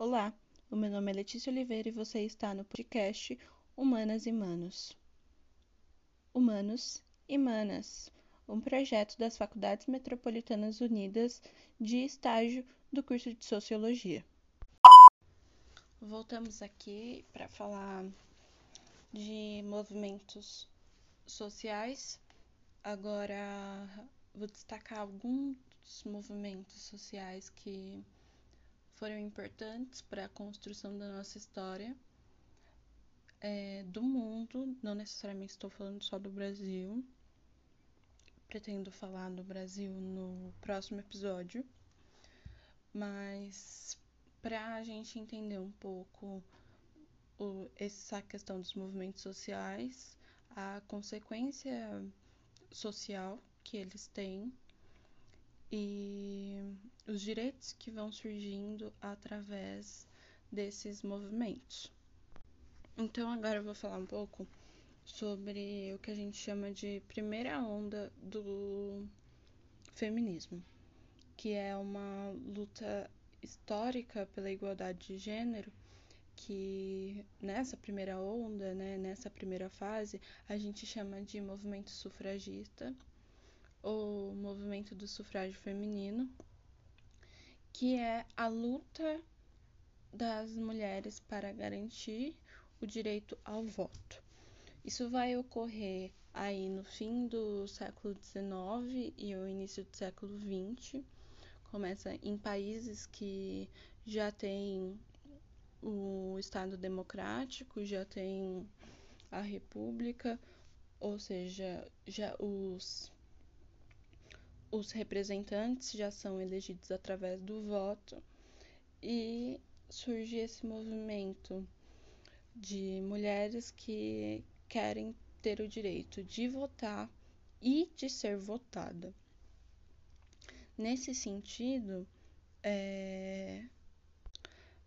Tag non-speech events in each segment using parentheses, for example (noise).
Olá, o meu nome é Letícia Oliveira e você está no podcast Humanas e Manos. Humanos e Manas, um projeto das Faculdades Metropolitanas Unidas de estágio do curso de Sociologia. Voltamos aqui para falar de movimentos sociais. Agora vou destacar alguns movimentos sociais que foram importantes para a construção da nossa história é, do mundo. Não necessariamente estou falando só do Brasil. Pretendo falar do Brasil no próximo episódio. Mas para a gente entender um pouco o, essa questão dos movimentos sociais, a consequência social que eles têm e os direitos que vão surgindo através desses movimentos. Então, agora eu vou falar um pouco sobre o que a gente chama de primeira onda do feminismo, que é uma luta histórica pela igualdade de gênero que nessa primeira onda, né, nessa primeira fase, a gente chama de movimento sufragista o movimento do sufrágio feminino, que é a luta das mulheres para garantir o direito ao voto. Isso vai ocorrer aí no fim do século XIX e o início do século XX. Começa em países que já têm o Estado democrático, já tem a República, ou seja, já os os representantes já são elegidos através do voto e surge esse movimento de mulheres que querem ter o direito de votar e de ser votada. Nesse sentido, é,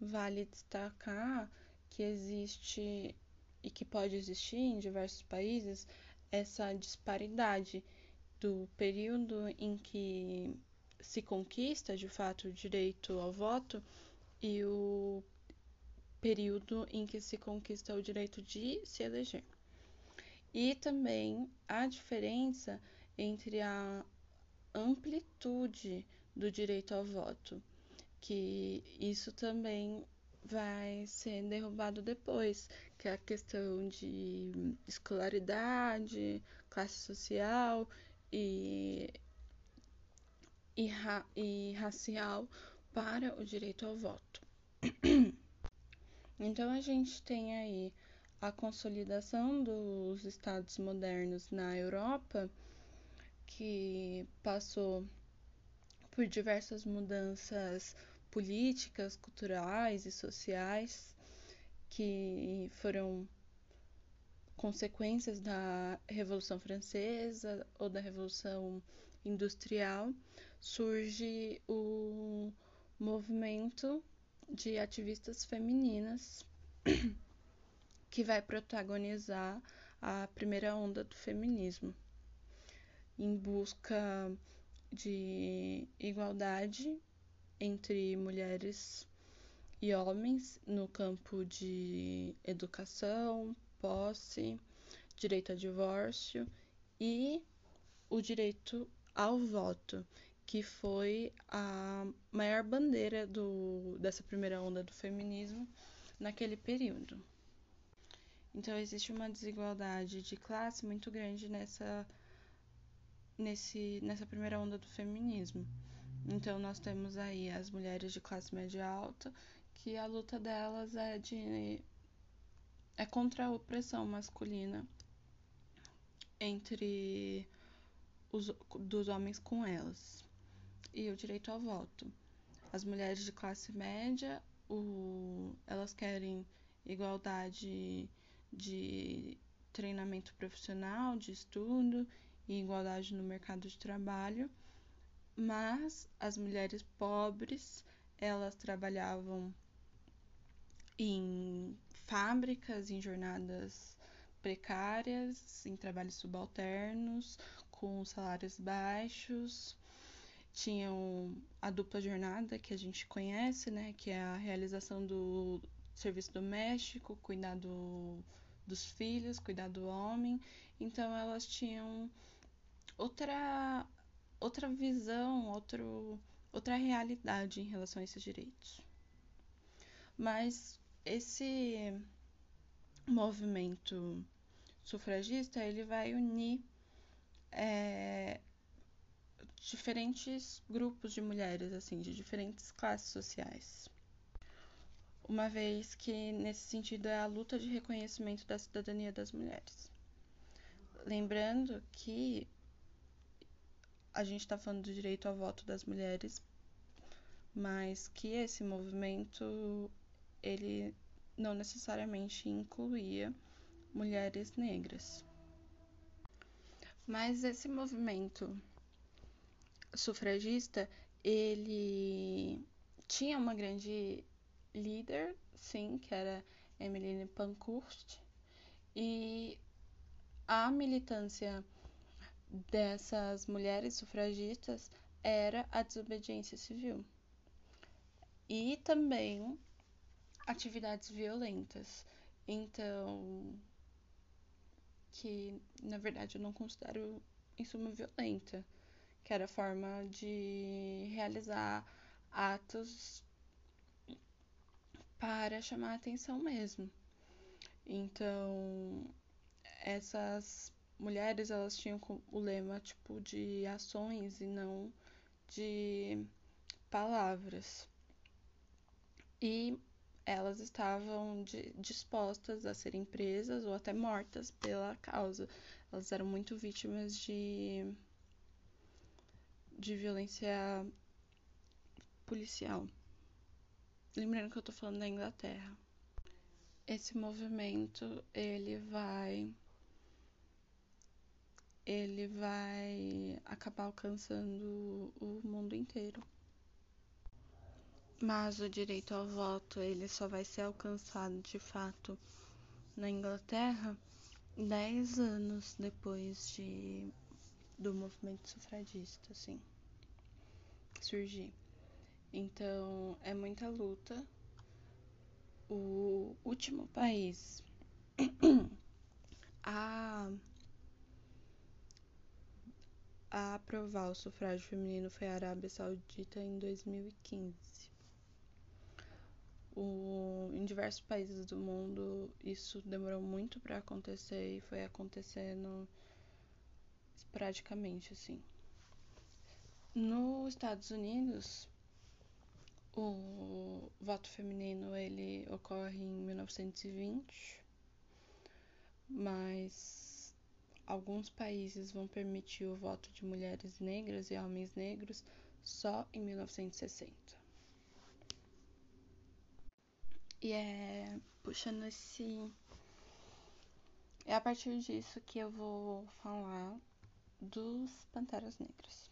vale destacar que existe e que pode existir em diversos países essa disparidade do período em que se conquista de fato o direito ao voto e o período em que se conquista o direito de se eleger. E também a diferença entre a amplitude do direito ao voto, que isso também vai ser derrubado depois, que é a questão de escolaridade, classe social e, e, ra, e racial para o direito ao voto. (clears throat) então a gente tem aí a consolidação dos estados modernos na Europa, que passou por diversas mudanças políticas, culturais e sociais que foram consequências da Revolução Francesa ou da Revolução Industrial, surge o movimento de ativistas femininas (clears throat) que vai protagonizar a primeira onda do feminismo em busca de igualdade entre mulheres e homens no campo de educação, posse, direito a divórcio e o direito ao voto, que foi a maior bandeira do, dessa primeira onda do feminismo naquele período. Então existe uma desigualdade de classe muito grande nessa nesse nessa primeira onda do feminismo. Então nós temos aí as mulheres de classe média alta, que a luta delas é de é contra a opressão masculina entre os dos homens com elas e o direito ao voto. As mulheres de classe média, o, elas querem igualdade de treinamento profissional, de estudo e igualdade no mercado de trabalho, mas as mulheres pobres, elas trabalhavam em fábricas, em jornadas precárias, em trabalhos subalternos, com salários baixos tinham a dupla jornada que a gente conhece, né, que é a realização do serviço doméstico, cuidar do, dos filhos, cuidar do homem. Então elas tinham outra outra visão, outro, outra realidade em relação a esses direitos. Mas esse movimento sufragista ele vai unir é, diferentes grupos de mulheres, assim, de diferentes classes sociais. Uma vez que, nesse sentido, é a luta de reconhecimento da cidadania das mulheres. Lembrando que a gente está falando do direito ao voto das mulheres, mas que esse movimento ele não necessariamente incluía mulheres negras. Mas esse movimento sufragista, ele tinha uma grande líder, sim, que era Emmeline Pankhurst, e a militância dessas mulheres sufragistas era a desobediência civil e também atividades violentas. Então, que na verdade eu não considero em suma violenta, que era forma de realizar atos para chamar a atenção mesmo. Então, essas mulheres, elas tinham o lema tipo de ações e não de palavras. E elas estavam de, dispostas a serem presas ou até mortas pela causa. Elas eram muito vítimas de, de violência policial. Lembrando que eu tô falando da Inglaterra. Esse movimento, ele vai ele vai acabar alcançando o mundo inteiro. Mas o direito ao voto ele só vai ser alcançado de fato na Inglaterra dez anos depois de do movimento sufragista, assim, surgir. Então é muita luta. O último país (clears throat) a a aprovar o sufrágio feminino foi a Arábia Saudita em 2015 o, em diversos países do mundo isso demorou muito para acontecer e foi acontecendo esporadicamente assim. Nos Estados Unidos, o voto feminino ele ocorre em 1920, mas alguns países vão permitir o voto de mulheres negras e homens negros só em 1960. E é puxando esse. É a partir disso que eu vou falar dos Panteras Negras.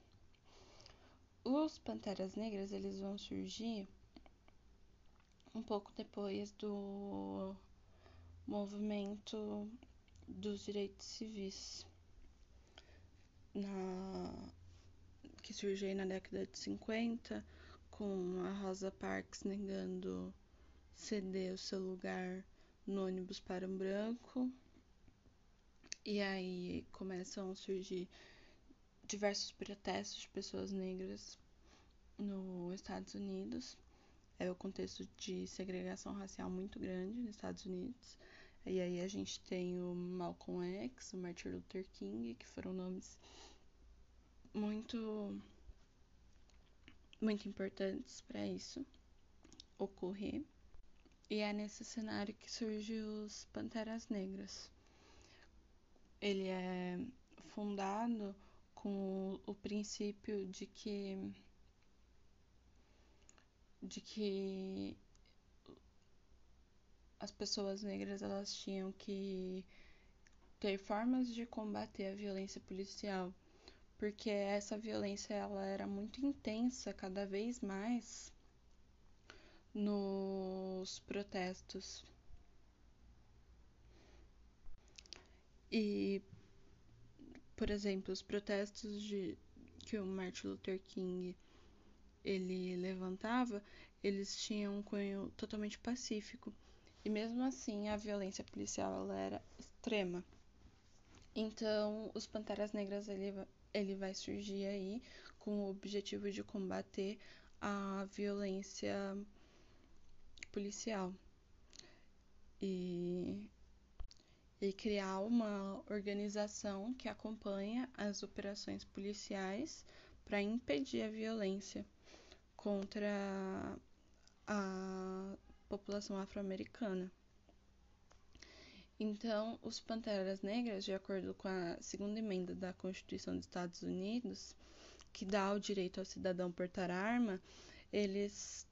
Os Panteras Negras eles vão surgir um pouco depois do movimento dos direitos civis na que surgiu na década de 50 com a Rosa Parks negando ceder o seu lugar no ônibus para um branco. E aí começam a surgir diversos protestos de pessoas negras nos Estados Unidos. É o contexto de segregação racial muito grande nos Estados Unidos. E aí a gente tem o Malcolm X, o Martin Luther King, que foram nomes muito muito importantes para isso ocorrer. E é nesse cenário que surge os Panteras Negras. Ele é fundado com o princípio de que de que as pessoas negras elas tinham que ter formas de combater a violência policial, porque essa violência ela era muito intensa cada vez mais nos protestos. E, por exemplo, os protestos de, que o Martin Luther King ele levantava, eles tinham um cunho totalmente pacífico. E mesmo assim, a violência policial ela era extrema. Então, os Panteras Negras ele, ele vai surgir aí com o objetivo de combater a violência policial e, e criar uma organização que acompanha as operações policiais para impedir a violência contra a população afro-americana. Então, os Panteras Negras, de acordo com a segunda emenda da Constituição dos Estados Unidos, que dá o direito ao cidadão portar arma, eles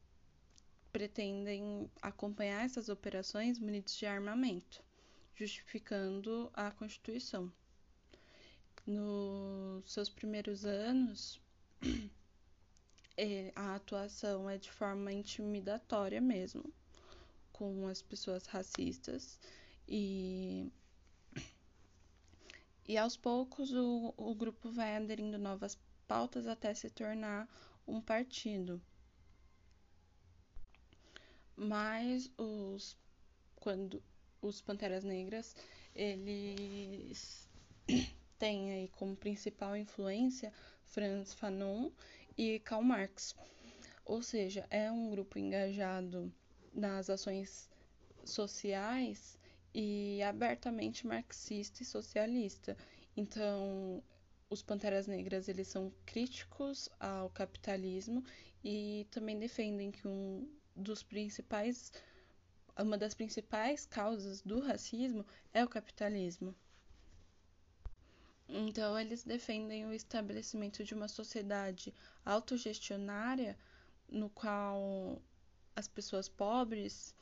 pretendem acompanhar essas operações munidos de armamento, justificando a Constituição. Nos seus primeiros anos, (clears throat) é, a atuação é de forma intimidatória mesmo, com as pessoas racistas e (clears throat) e aos poucos o, o grupo vai aderindo novas pautas até se tornar um partido. Mas os quando os Panteras Negras, eles (clears throat) têm aí como principal influência Franz Fanon e Karl Marx. Ou seja, é um grupo engajado nas ações sociais e abertamente marxista e socialista. Então, os Panteras Negras eles são críticos ao capitalismo e também defendem que um dos principais uma das principais causas do racismo é o capitalismo. Então, eles defendem o estabelecimento de uma sociedade autogestionária no qual as pessoas pobres,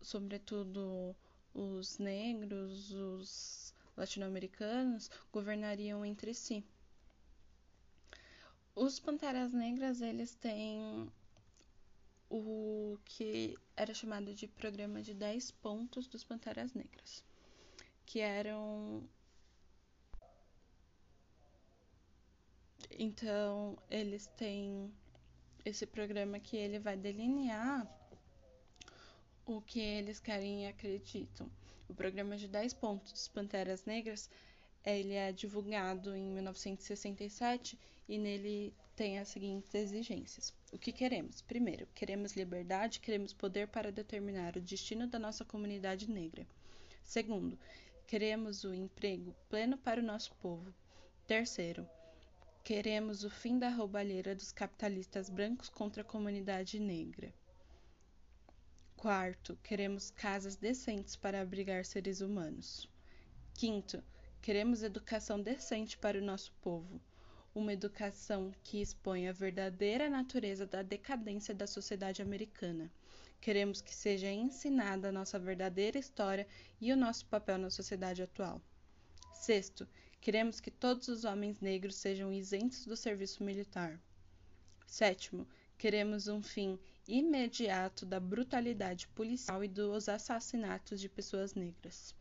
sobretudo os negros, os latino-americanos, governariam entre si. Os Panteras Negras, eles têm o que era chamado de programa de 10 pontos dos Panteras Negras, que eram Então, eles têm esse programa que ele vai delinear o que eles querem e acreditam. O programa de 10 pontos Panteras Negras, ele é divulgado em 1967 e nele tem as seguintes exigências. O que queremos? Primeiro, queremos liberdade, queremos poder para determinar o destino da nossa comunidade negra. Segundo, queremos o emprego pleno para o nosso povo. Terceiro, Queremos o fim da roubalheira dos capitalistas brancos contra a comunidade negra. Quarto, queremos casas decentes para abrigar seres humanos. Quinto, queremos educação decente para o nosso povo. Uma educação que expõe a verdadeira natureza da decadência da sociedade americana. Queremos que seja ensinada a nossa verdadeira história e o nosso papel na sociedade atual. Sexto, Queremos que todos os homens negros sejam isentos do serviço militar. Sétimo, queremos um fim imediato da brutalidade policial e dos assassinatos de pessoas negras.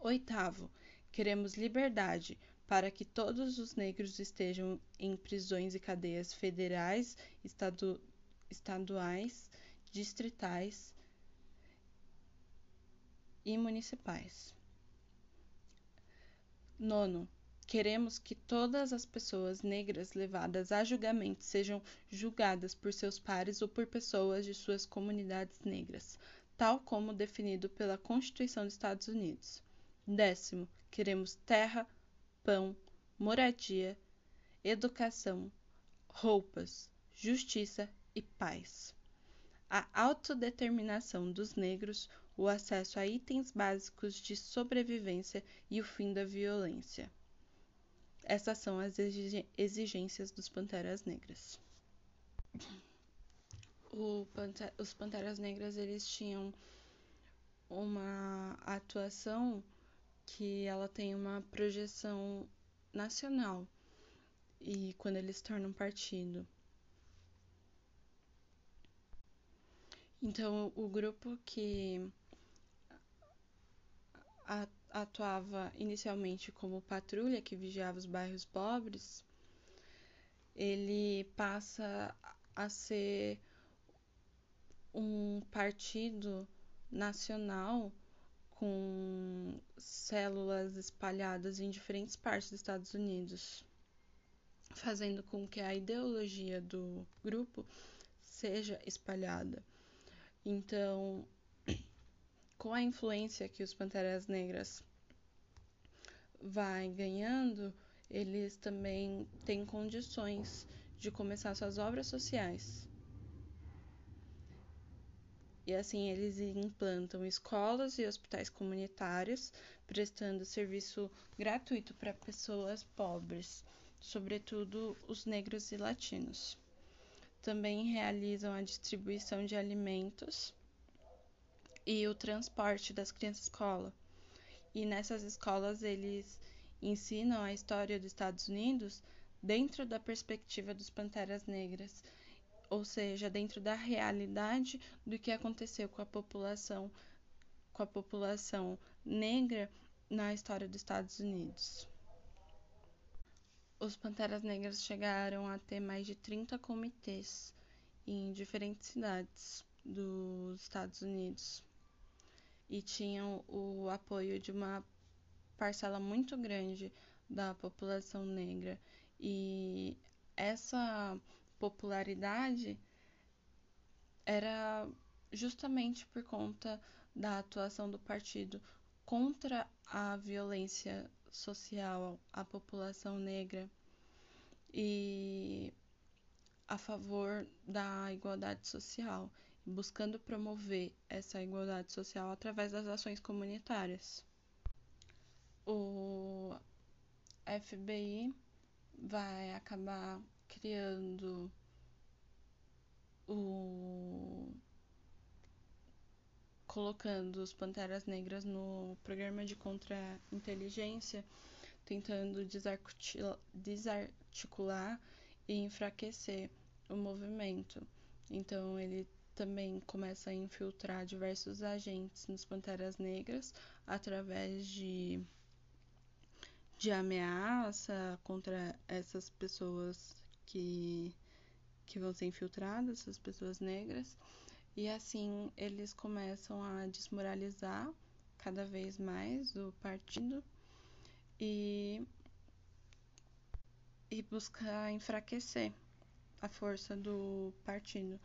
Oitavo, queremos liberdade para que todos os negros estejam em prisões e cadeias federais, estadu estaduais, distritais e municipais. Nono, queremos que todas as pessoas negras levadas a julgamento sejam julgadas por seus pares ou por pessoas de suas comunidades negras, tal como definido pela Constituição dos Estados Unidos. Décimo, queremos terra, pão, moradia, educação, roupas, justiça e paz. A autodeterminação dos negros o acesso a itens básicos de sobrevivência e o fim da violência. Essas são as exigências dos Panteras Negras. os Panteras Negras eles tinham uma atuação que ela tem uma projeção nacional e quando eles tornam partido. Então, o grupo que atuava inicialmente como patrulha que vigiava os bairros pobres, ele passa a ser um partido nacional com células espalhadas em diferentes partes dos Estados Unidos, fazendo com que a ideologia do grupo seja espalhada. Então, (clears throat) com a influência que os Panteras Negras vai ganhando, eles também têm condições de começar suas obras sociais. E assim eles implantam escolas e hospitais comunitários, prestando serviço gratuito para pessoas pobres, sobretudo os negros e latinos. Também realizam a distribuição de alimentos e o transporte das crianças à escola. E nessas escolas eles ensinam a história dos Estados Unidos dentro da perspectiva dos Panteras Negras, ou seja, dentro da realidade do que aconteceu com a população com a população negra na história dos Estados Unidos. Os Panteras Negras chegaram a ter mais de 30 comitês em diferentes cidades dos Estados Unidos e tinham o apoio de uma parcela muito grande da população negra e essa popularidade era justamente por conta da atuação do partido contra a violência social à população negra e a favor da igualdade social, buscando promover essa igualdade social através das ações comunitárias. O FBI vai acabar criando o colocando os Panteras Negras no programa de contra-inteligência, tentando desarticular e enfraquecer o movimento. Então ele também começa a infiltrar diversos agentes nos Panteras Negras através de de ameaça contra essas pessoas que, que vão ser infiltradas, essas pessoas negras. E assim eles começam a desmoralizar cada vez mais o partido e, e buscar enfraquecer a força do partido.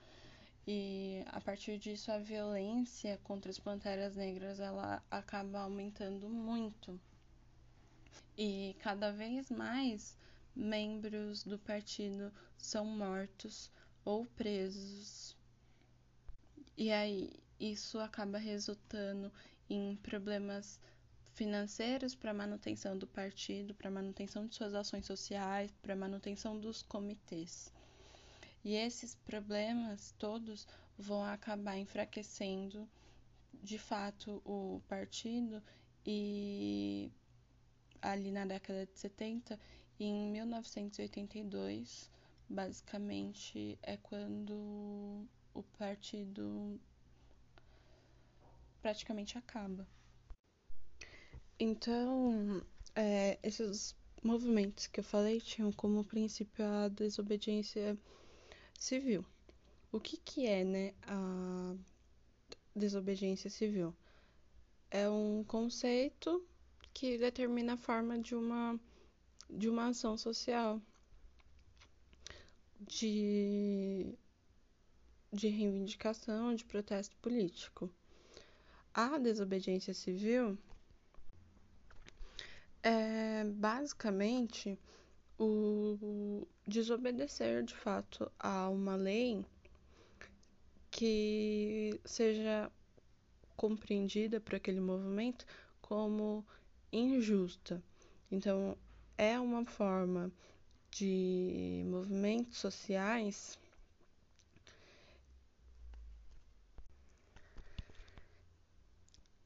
E a partir disso a violência contra as panteras negras ela acaba aumentando muito e cada vez mais membros do partido são mortos ou presos. E aí isso acaba resultando em problemas financeiros para manutenção do partido, para manutenção de suas ações sociais, para manutenção dos comitês. E esses problemas todos vão acabar enfraquecendo de fato o partido e ali na década de 70 e em 1982, basicamente, é quando o partido praticamente acaba. Então, é, esses movimentos que eu falei tinham como princípio a desobediência civil. O que, que é né, a desobediência civil? É um conceito que determina a forma de uma, de uma ação social, de, de reivindicação, de protesto político. A desobediência civil é basicamente o desobedecer de fato a uma lei que seja compreendida por aquele movimento como injusta. Então, é uma forma de movimentos sociais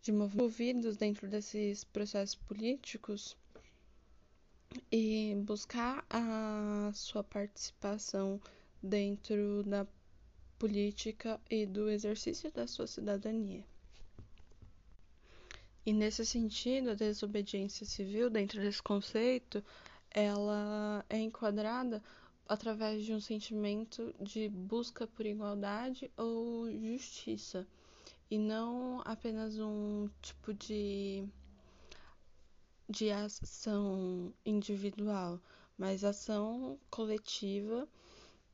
de movidos dentro desses processos políticos e buscar a sua participação dentro da política e do exercício da sua cidadania. E nesse sentido, a desobediência civil, dentro desse conceito, ela é enquadrada através de um sentimento de busca por igualdade ou justiça, e não apenas um tipo de, de ação individual, mas ação coletiva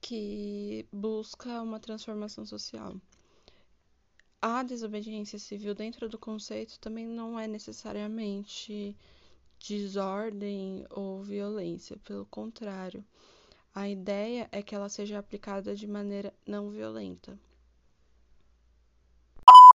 que busca uma transformação social. A desobediência civil dentro do conceito também não é necessariamente desordem ou violência, pelo contrário, a ideia é que ela seja aplicada de maneira não violenta.